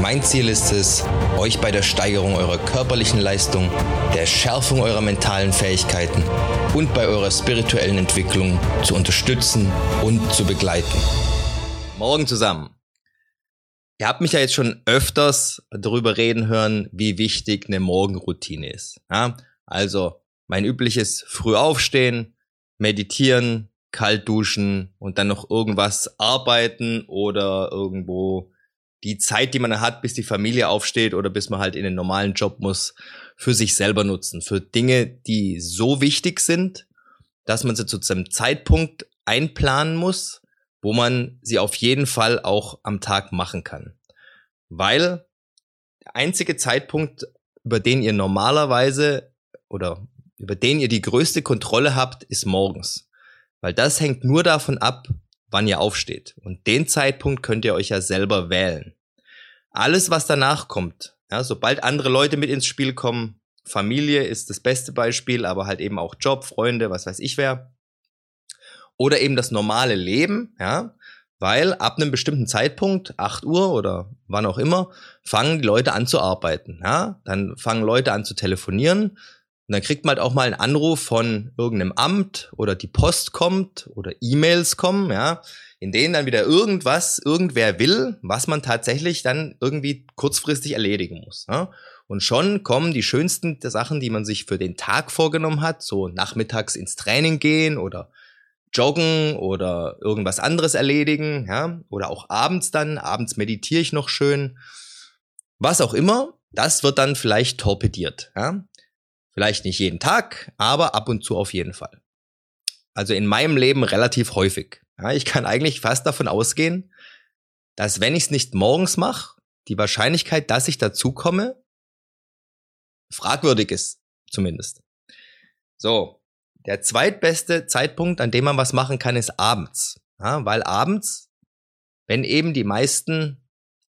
Mein Ziel ist es, euch bei der Steigerung eurer körperlichen Leistung, der Schärfung eurer mentalen Fähigkeiten und bei eurer spirituellen Entwicklung zu unterstützen und zu begleiten. Morgen zusammen. Ihr habt mich ja jetzt schon öfters darüber reden hören, wie wichtig eine Morgenroutine ist. Ja? Also mein übliches früh aufstehen, meditieren, kalt duschen und dann noch irgendwas arbeiten oder irgendwo die Zeit, die man hat, bis die Familie aufsteht oder bis man halt in den normalen Job muss, für sich selber nutzen. Für Dinge, die so wichtig sind, dass man sie zu einem Zeitpunkt einplanen muss, wo man sie auf jeden Fall auch am Tag machen kann. Weil der einzige Zeitpunkt, über den ihr normalerweise oder über den ihr die größte Kontrolle habt, ist morgens. Weil das hängt nur davon ab, wann ihr aufsteht. Und den Zeitpunkt könnt ihr euch ja selber wählen. Alles, was danach kommt, ja, sobald andere Leute mit ins Spiel kommen, Familie ist das beste Beispiel, aber halt eben auch Job, Freunde, was weiß ich wer. Oder eben das normale Leben, ja, weil ab einem bestimmten Zeitpunkt, 8 Uhr oder wann auch immer, fangen die Leute an zu arbeiten. Ja? Dann fangen Leute an zu telefonieren, und dann kriegt man halt auch mal einen Anruf von irgendeinem Amt oder die Post kommt oder E-Mails kommen, ja, in denen dann wieder irgendwas, irgendwer will, was man tatsächlich dann irgendwie kurzfristig erledigen muss. Ja. Und schon kommen die schönsten Sachen, die man sich für den Tag vorgenommen hat, so nachmittags ins Training gehen oder joggen oder irgendwas anderes erledigen, ja, oder auch abends dann, abends meditiere ich noch schön. Was auch immer, das wird dann vielleicht torpediert, ja. Vielleicht nicht jeden Tag, aber ab und zu auf jeden Fall. Also in meinem Leben relativ häufig. Ja, ich kann eigentlich fast davon ausgehen, dass wenn ich es nicht morgens mache, die Wahrscheinlichkeit, dass ich dazu komme, fragwürdig ist, zumindest. So, der zweitbeste Zeitpunkt, an dem man was machen kann, ist abends. Ja, weil abends, wenn eben die meisten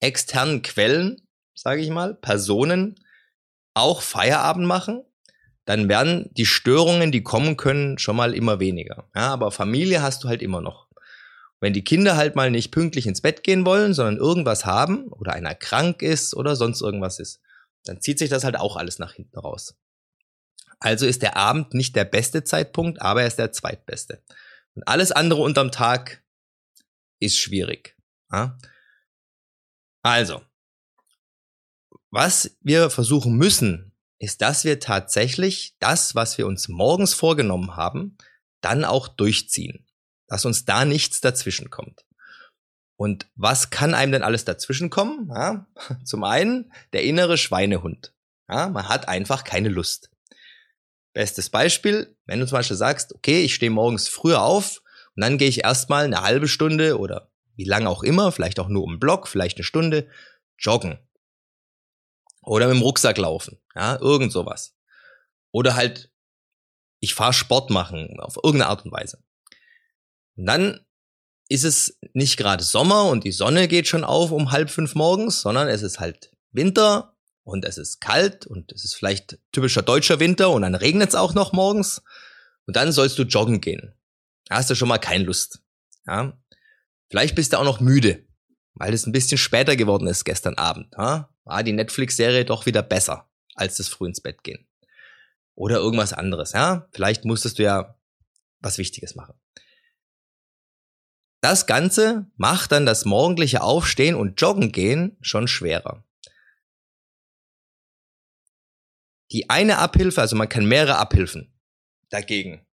externen Quellen, sage ich mal, Personen auch Feierabend machen, dann werden die Störungen, die kommen können, schon mal immer weniger. Ja, aber Familie hast du halt immer noch. Wenn die Kinder halt mal nicht pünktlich ins Bett gehen wollen, sondern irgendwas haben oder einer krank ist oder sonst irgendwas ist, dann zieht sich das halt auch alles nach hinten raus. Also ist der Abend nicht der beste Zeitpunkt, aber er ist der zweitbeste. Und alles andere unterm Tag ist schwierig. Ja? Also, was wir versuchen müssen, ist, dass wir tatsächlich das, was wir uns morgens vorgenommen haben, dann auch durchziehen. Dass uns da nichts dazwischen kommt. Und was kann einem denn alles dazwischen kommen? Ja, zum einen der innere Schweinehund. Ja, man hat einfach keine Lust. Bestes Beispiel, wenn du zum Beispiel sagst, okay, ich stehe morgens früher auf und dann gehe ich erstmal eine halbe Stunde oder wie lange auch immer, vielleicht auch nur um Block, vielleicht eine Stunde, joggen. Oder mit dem Rucksack laufen. Ja, irgend sowas. Oder halt, ich fahre Sport machen, auf irgendeine Art und Weise. Und dann ist es nicht gerade Sommer und die Sonne geht schon auf um halb fünf morgens, sondern es ist halt Winter und es ist kalt und es ist vielleicht typischer deutscher Winter und dann regnet es auch noch morgens und dann sollst du joggen gehen. Da hast du schon mal keine Lust. Ja? Vielleicht bist du auch noch müde, weil es ein bisschen später geworden ist gestern Abend. Ja? War die Netflix-Serie doch wieder besser als das früh ins Bett gehen. Oder irgendwas anderes, ja? Vielleicht musstest du ja was Wichtiges machen. Das Ganze macht dann das morgendliche Aufstehen und Joggen gehen schon schwerer. Die eine Abhilfe, also man kann mehrere Abhilfen dagegen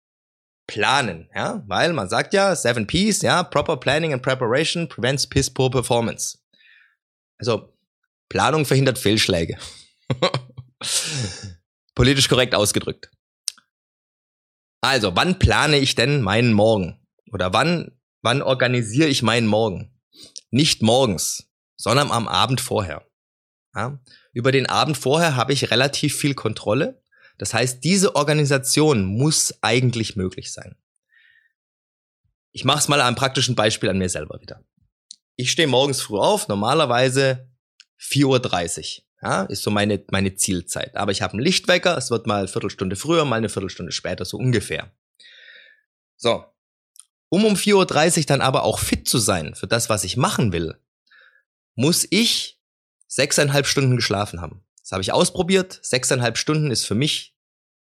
planen, ja, weil man sagt ja, seven P's, ja, proper planning and preparation prevents piss poor performance. Also, Planung verhindert Fehlschläge. Politisch korrekt ausgedrückt. Also, wann plane ich denn meinen Morgen? Oder wann, wann organisiere ich meinen Morgen? Nicht morgens, sondern am Abend vorher. Ja? Über den Abend vorher habe ich relativ viel Kontrolle. Das heißt, diese Organisation muss eigentlich möglich sein. Ich mache es mal am praktischen Beispiel an mir selber wieder. Ich stehe morgens früh auf, normalerweise 4.30 Uhr. Ja, ist so meine, meine Zielzeit. Aber ich habe einen Lichtwecker, es wird mal eine Viertelstunde früher, mal eine Viertelstunde später, so ungefähr. So. Um um 4.30 Uhr dann aber auch fit zu sein für das, was ich machen will, muss ich sechseinhalb Stunden geschlafen haben. Das habe ich ausprobiert. Sechseinhalb Stunden ist für mich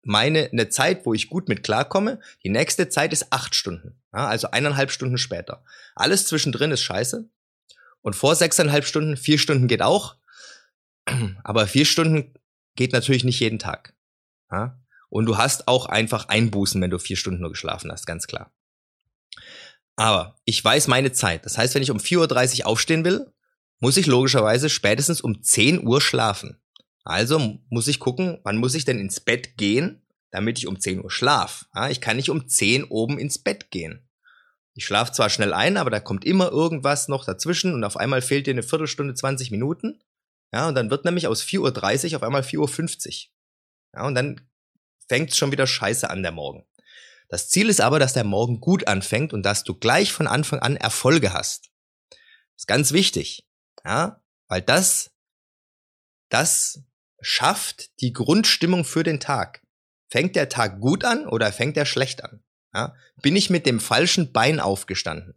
meine eine Zeit, wo ich gut mit klarkomme. Die nächste Zeit ist acht Stunden, ja, also eineinhalb Stunden später. Alles zwischendrin ist scheiße. Und vor sechseinhalb Stunden, vier Stunden geht auch. Aber vier Stunden geht natürlich nicht jeden Tag. Ja? Und du hast auch einfach Einbußen, wenn du vier Stunden nur geschlafen hast, ganz klar. Aber ich weiß meine Zeit. Das heißt, wenn ich um 4.30 Uhr aufstehen will, muss ich logischerweise spätestens um 10 Uhr schlafen. Also muss ich gucken, wann muss ich denn ins Bett gehen, damit ich um 10 Uhr schlaf. Ja, ich kann nicht um 10 oben ins Bett gehen. Ich schlafe zwar schnell ein, aber da kommt immer irgendwas noch dazwischen und auf einmal fehlt dir eine Viertelstunde, 20 Minuten. Ja, und dann wird nämlich aus 4.30 Uhr auf einmal 4.50 Uhr. Ja, und dann fängt schon wieder scheiße an der Morgen. Das Ziel ist aber, dass der Morgen gut anfängt und dass du gleich von Anfang an Erfolge hast. Das ist ganz wichtig. Ja, weil das, das schafft die Grundstimmung für den Tag. Fängt der Tag gut an oder fängt er schlecht an? Ja? Bin ich mit dem falschen Bein aufgestanden?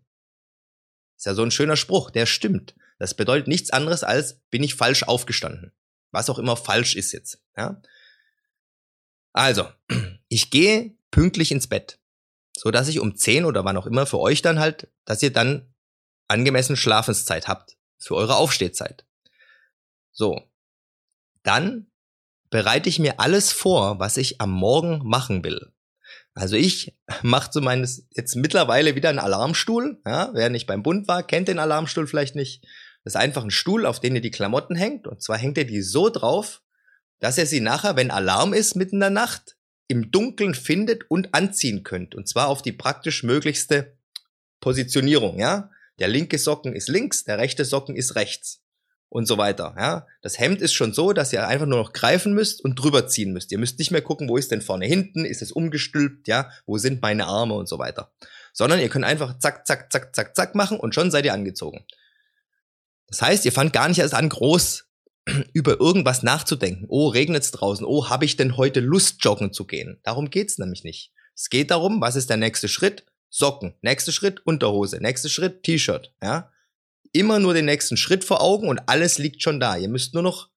Ist ja so ein schöner Spruch, der stimmt. Das bedeutet nichts anderes als, bin ich falsch aufgestanden. Was auch immer falsch ist jetzt. Ja? Also, ich gehe pünktlich ins Bett, so dass ich um 10 oder wann auch immer für euch dann halt, dass ihr dann angemessen Schlafenszeit habt für eure Aufstehzeit. So, dann bereite ich mir alles vor, was ich am Morgen machen will. Also ich mache meines jetzt mittlerweile wieder einen Alarmstuhl. Ja, wer nicht beim Bund war, kennt den Alarmstuhl vielleicht nicht. Das ist einfach ein Stuhl, auf den ihr die Klamotten hängt. Und zwar hängt ihr die so drauf, dass ihr sie nachher, wenn Alarm ist, mitten in der Nacht, im Dunkeln findet und anziehen könnt. Und zwar auf die praktisch möglichste Positionierung, ja. Der linke Socken ist links, der rechte Socken ist rechts und so weiter. Ja, das Hemd ist schon so, dass ihr einfach nur noch greifen müsst und drüber ziehen müsst. Ihr müsst nicht mehr gucken, wo ist denn vorne hinten, ist es umgestülpt, ja, wo sind meine Arme und so weiter, sondern ihr könnt einfach zack, zack, zack, zack, zack machen und schon seid ihr angezogen. Das heißt, ihr fangt gar nicht erst an, groß über irgendwas nachzudenken. Oh, regnet's draußen? Oh, habe ich denn heute Lust, joggen zu gehen? Darum geht's nämlich nicht. Es geht darum, was ist der nächste Schritt? Socken. Nächster Schritt, Unterhose. Nächster Schritt, T-Shirt. Ja, immer nur den nächsten Schritt vor Augen und alles liegt schon da. Ihr müsst nur noch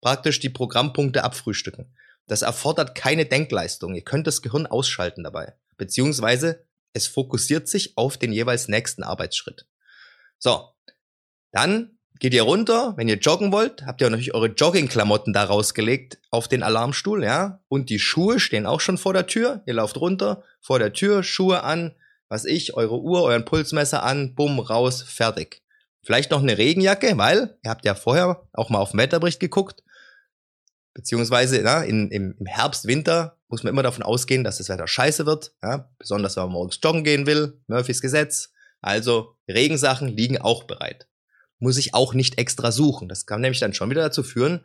praktisch die Programmpunkte abfrühstücken. Das erfordert keine Denkleistung. Ihr könnt das Gehirn ausschalten dabei. Beziehungsweise es fokussiert sich auf den jeweils nächsten Arbeitsschritt. So. Dann geht ihr runter. Wenn ihr joggen wollt, habt ihr natürlich eure Joggingklamotten da rausgelegt auf den Alarmstuhl, ja. Und die Schuhe stehen auch schon vor der Tür. Ihr lauft runter, vor der Tür, Schuhe an, was ich, eure Uhr, euren Pulsmesser an, bumm, raus, fertig. Vielleicht noch eine Regenjacke, weil ihr habt ja vorher auch mal auf den Wetterbericht geguckt. Beziehungsweise na, in, im, im Herbst, Winter muss man immer davon ausgehen, dass das Wetter scheiße wird. Ja? Besonders wenn man morgens joggen gehen will. Murphys Gesetz. Also Regensachen liegen auch bereit. Muss ich auch nicht extra suchen. Das kann nämlich dann schon wieder dazu führen,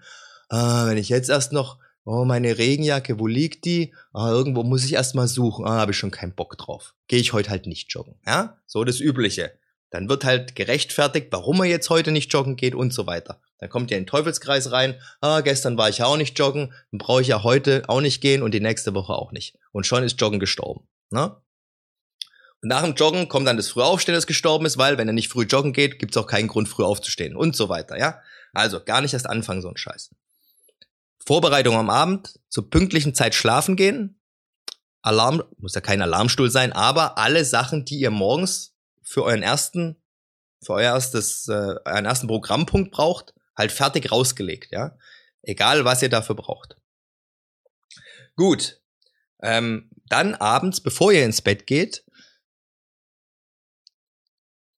äh, wenn ich jetzt erst noch, oh, meine Regenjacke, wo liegt die? Ah, irgendwo muss ich erst mal suchen. Ah, habe ich schon keinen Bock drauf. Gehe ich heute halt nicht joggen. Ja, so das Übliche. Dann wird halt gerechtfertigt, warum er jetzt heute nicht joggen geht und so weiter. Dann kommt ihr in den Teufelskreis rein. Ah, gestern war ich ja auch nicht joggen, dann brauche ich ja heute auch nicht gehen und die nächste Woche auch nicht. Und schon ist Joggen gestorben. Ne? Und nach dem Joggen kommt dann das Frühaufstehen, das gestorben ist, weil wenn er nicht früh joggen geht, gibt es auch keinen Grund, früh aufzustehen und so weiter, ja? Also gar nicht erst anfangen, so ein Scheiß. Vorbereitung am Abend, zur pünktlichen Zeit schlafen gehen. Alarm, muss ja kein Alarmstuhl sein, aber alle Sachen, die ihr morgens für euren ersten, für euer erstes, äh, euren ersten Programmpunkt braucht, halt fertig rausgelegt, ja. Egal, was ihr dafür braucht. Gut. Ähm, dann abends, bevor ihr ins Bett geht,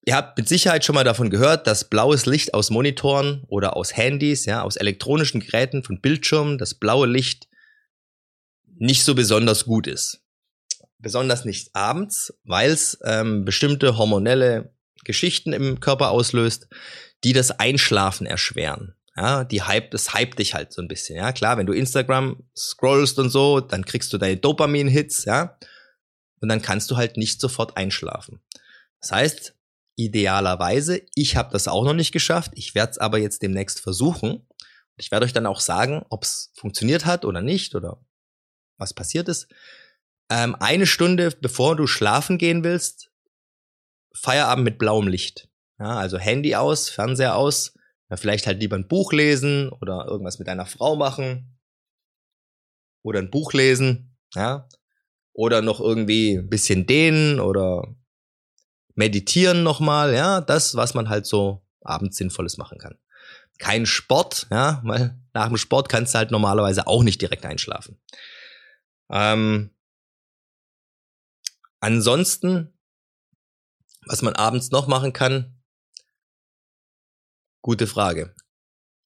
Ihr habt mit Sicherheit schon mal davon gehört, dass blaues Licht aus Monitoren oder aus Handys, ja, aus elektronischen Geräten, von Bildschirmen, das blaue Licht nicht so besonders gut ist besonders nicht abends, weil es ähm, bestimmte hormonelle Geschichten im Körper auslöst, die das Einschlafen erschweren. Ja, die hype, das hype dich halt so ein bisschen. Ja, klar, wenn du Instagram scrollst und so, dann kriegst du deine Dopamin-Hits, ja, und dann kannst du halt nicht sofort einschlafen. Das heißt, idealerweise, ich habe das auch noch nicht geschafft, ich werde es aber jetzt demnächst versuchen. Ich werde euch dann auch sagen, ob es funktioniert hat oder nicht oder was passiert ist. Ähm, eine Stunde bevor du schlafen gehen willst, Feierabend mit blauem Licht. Ja, also Handy aus, Fernseher aus, ja, vielleicht halt lieber ein Buch lesen oder irgendwas mit deiner Frau machen oder ein Buch lesen, ja, oder noch irgendwie ein bisschen dehnen oder meditieren nochmal, ja, das, was man halt so abends Sinnvolles machen kann. Kein Sport, ja, weil nach dem Sport kannst du halt normalerweise auch nicht direkt einschlafen. Ähm, ansonsten, was man abends noch machen kann, gute Frage.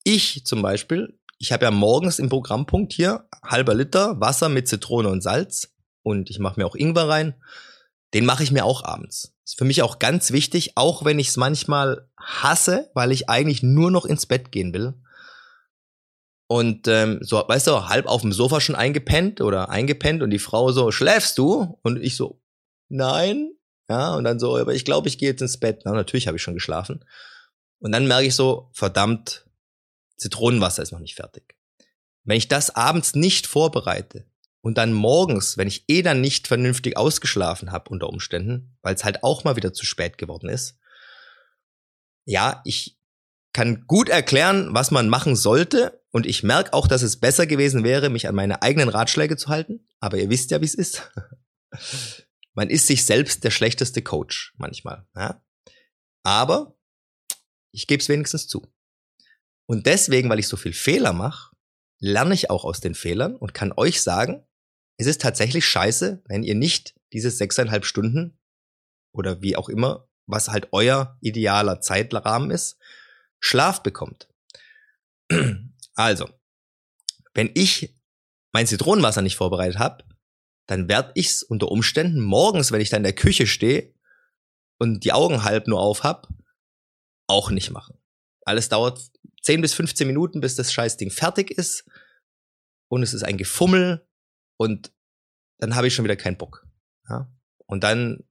Ich zum Beispiel, ich habe ja morgens im Programmpunkt hier halber Liter Wasser mit Zitrone und Salz und ich mache mir auch Ingwer rein. Den mache ich mir auch abends. Ist für mich auch ganz wichtig, auch wenn ich es manchmal hasse, weil ich eigentlich nur noch ins Bett gehen will. Und ähm, so, weißt du, halb auf dem Sofa schon eingepennt oder eingepennt und die Frau so, schläfst du? Und ich so, nein. Ja, und dann so, aber ich glaube, ich gehe jetzt ins Bett. Na, natürlich habe ich schon geschlafen. Und dann merke ich so, verdammt, Zitronenwasser ist noch nicht fertig. Wenn ich das abends nicht vorbereite und dann morgens, wenn ich eh dann nicht vernünftig ausgeschlafen habe unter Umständen, weil es halt auch mal wieder zu spät geworden ist, ja, ich kann gut erklären, was man machen sollte. Und ich merke auch, dass es besser gewesen wäre, mich an meine eigenen Ratschläge zu halten. Aber ihr wisst ja, wie es ist. man ist sich selbst der schlechteste Coach manchmal. Ja? Aber ich gebe es wenigstens zu. Und deswegen, weil ich so viel Fehler mache, lerne ich auch aus den Fehlern und kann euch sagen, es ist tatsächlich scheiße, wenn ihr nicht diese sechseinhalb Stunden oder wie auch immer, was halt euer idealer Zeitrahmen ist, Schlaf bekommt. Also, wenn ich mein Zitronenwasser nicht vorbereitet habe, dann werde ich es unter Umständen morgens, wenn ich dann in der Küche stehe und die Augen halb nur auf hab, auch nicht machen. Alles dauert 10 bis 15 Minuten, bis das Scheißding fertig ist und es ist ein Gefummel und dann habe ich schon wieder keinen Bock. Ja? Und dann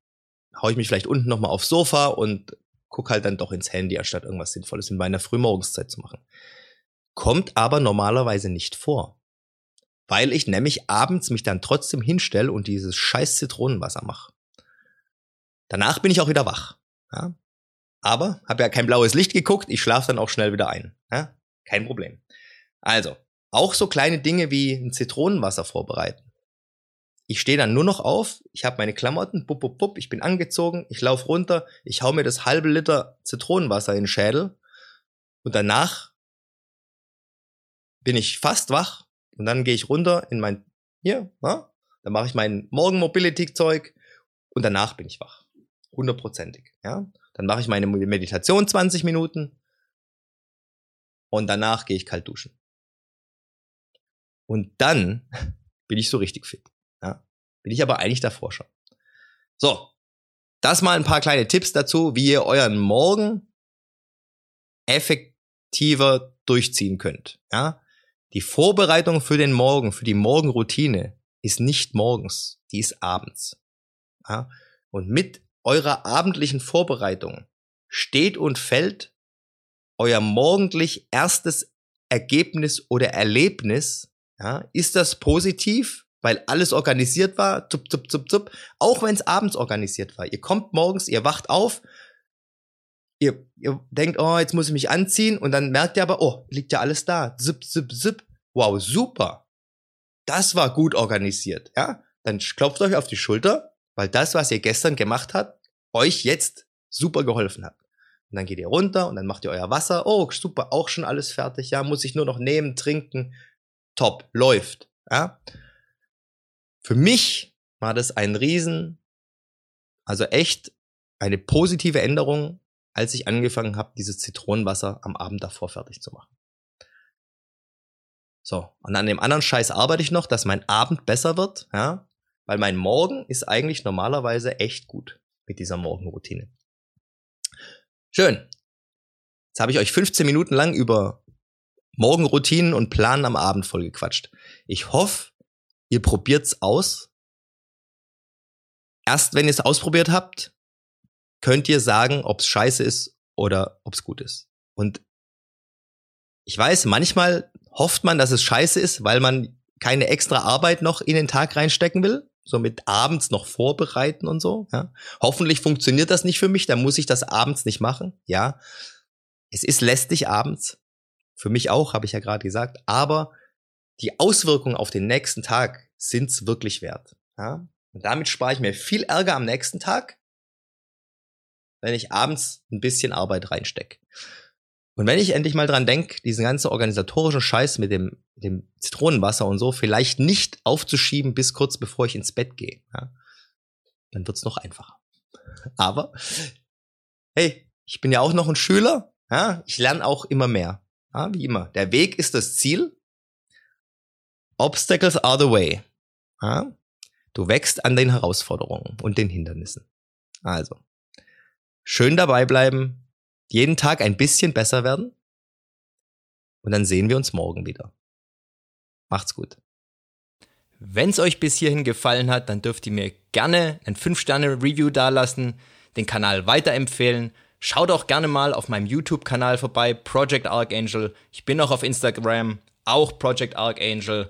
hau ich mich vielleicht unten nochmal aufs Sofa und guck halt dann doch ins Handy, anstatt irgendwas Sinnvolles in meiner Frühmorgenszeit zu machen. Kommt aber normalerweise nicht vor. Weil ich nämlich abends mich dann trotzdem hinstelle und dieses scheiß Zitronenwasser mache. Danach bin ich auch wieder wach. Ja? Aber habe ja kein blaues Licht geguckt, ich schlafe dann auch schnell wieder ein. Ja? Kein Problem. Also, auch so kleine Dinge wie ein Zitronenwasser vorbereiten ich stehe dann nur noch auf, ich habe meine Klamotten, bup, bup, bup, ich bin angezogen, ich laufe runter, ich hau mir das halbe Liter Zitronenwasser in den Schädel und danach bin ich fast wach und dann gehe ich runter in mein, hier, ja, dann mache ich mein Morgen-Mobility-Zeug und danach bin ich wach. Hundertprozentig, ja. Dann mache ich meine Meditation 20 Minuten und danach gehe ich kalt duschen. Und dann bin ich so richtig fit. Ja. Bin ich aber eigentlich davor schon. So. Das mal ein paar kleine Tipps dazu, wie ihr euren Morgen effektiver durchziehen könnt. Ja. Die Vorbereitung für den Morgen, für die Morgenroutine ist nicht morgens, die ist abends. Ja. Und mit eurer abendlichen Vorbereitung steht und fällt euer morgendlich erstes Ergebnis oder Erlebnis. Ja, ist das positiv weil alles organisiert war, zup, zup, zup, zup, auch wenn es abends organisiert war. Ihr kommt morgens, ihr wacht auf, ihr, ihr denkt, oh, jetzt muss ich mich anziehen und dann merkt ihr aber, oh, liegt ja alles da. Zip, zip, zip. Wow, super. Das war gut organisiert, ja? Dann klopft euch auf die Schulter, weil das, was ihr gestern gemacht habt, euch jetzt super geholfen hat. Und dann geht ihr runter und dann macht ihr euer Wasser. Oh, super, auch schon alles fertig. Ja, muss ich nur noch nehmen, trinken. Top, läuft. Ja. Für mich war das ein Riesen, also echt eine positive Änderung, als ich angefangen habe, dieses Zitronenwasser am Abend davor fertig zu machen. So, und an dem anderen Scheiß arbeite ich noch, dass mein Abend besser wird, ja, weil mein Morgen ist eigentlich normalerweise echt gut mit dieser Morgenroutine. Schön. Jetzt habe ich euch 15 Minuten lang über Morgenroutinen und Planen am Abend vollgequatscht. Ich hoffe, ihr probiert's aus. Erst wenn ihr es ausprobiert habt, könnt ihr sagen, ob es scheiße ist oder ob es gut ist. Und ich weiß, manchmal hofft man, dass es scheiße ist, weil man keine extra Arbeit noch in den Tag reinstecken will. So mit abends noch vorbereiten und so. Ja. Hoffentlich funktioniert das nicht für mich, dann muss ich das abends nicht machen. Ja. Es ist lästig abends. Für mich auch, habe ich ja gerade gesagt. Aber die Auswirkungen auf den nächsten Tag sind's wirklich wert. Ja. Und damit spare ich mir viel Ärger am nächsten Tag, wenn ich abends ein bisschen Arbeit reinstecke. Und wenn ich endlich mal dran denke, diesen ganzen organisatorischen Scheiß mit dem, dem Zitronenwasser und so vielleicht nicht aufzuschieben bis kurz bevor ich ins Bett gehe, ja, dann wird's noch einfacher. Aber hey, ich bin ja auch noch ein Schüler, ja, ich lerne auch immer mehr. Ja, wie immer. Der Weg ist das Ziel. Obstacles are the way. Ja, du wächst an den Herausforderungen und den Hindernissen. Also, schön dabei bleiben, jeden Tag ein bisschen besser werden. Und dann sehen wir uns morgen wieder. Macht's gut. Wenn es euch bis hierhin gefallen hat, dann dürft ihr mir gerne ein 5-Sterne-Review dalassen, den Kanal weiterempfehlen. Schaut auch gerne mal auf meinem YouTube-Kanal vorbei, Project Archangel. Ich bin auch auf Instagram, auch Project Archangel.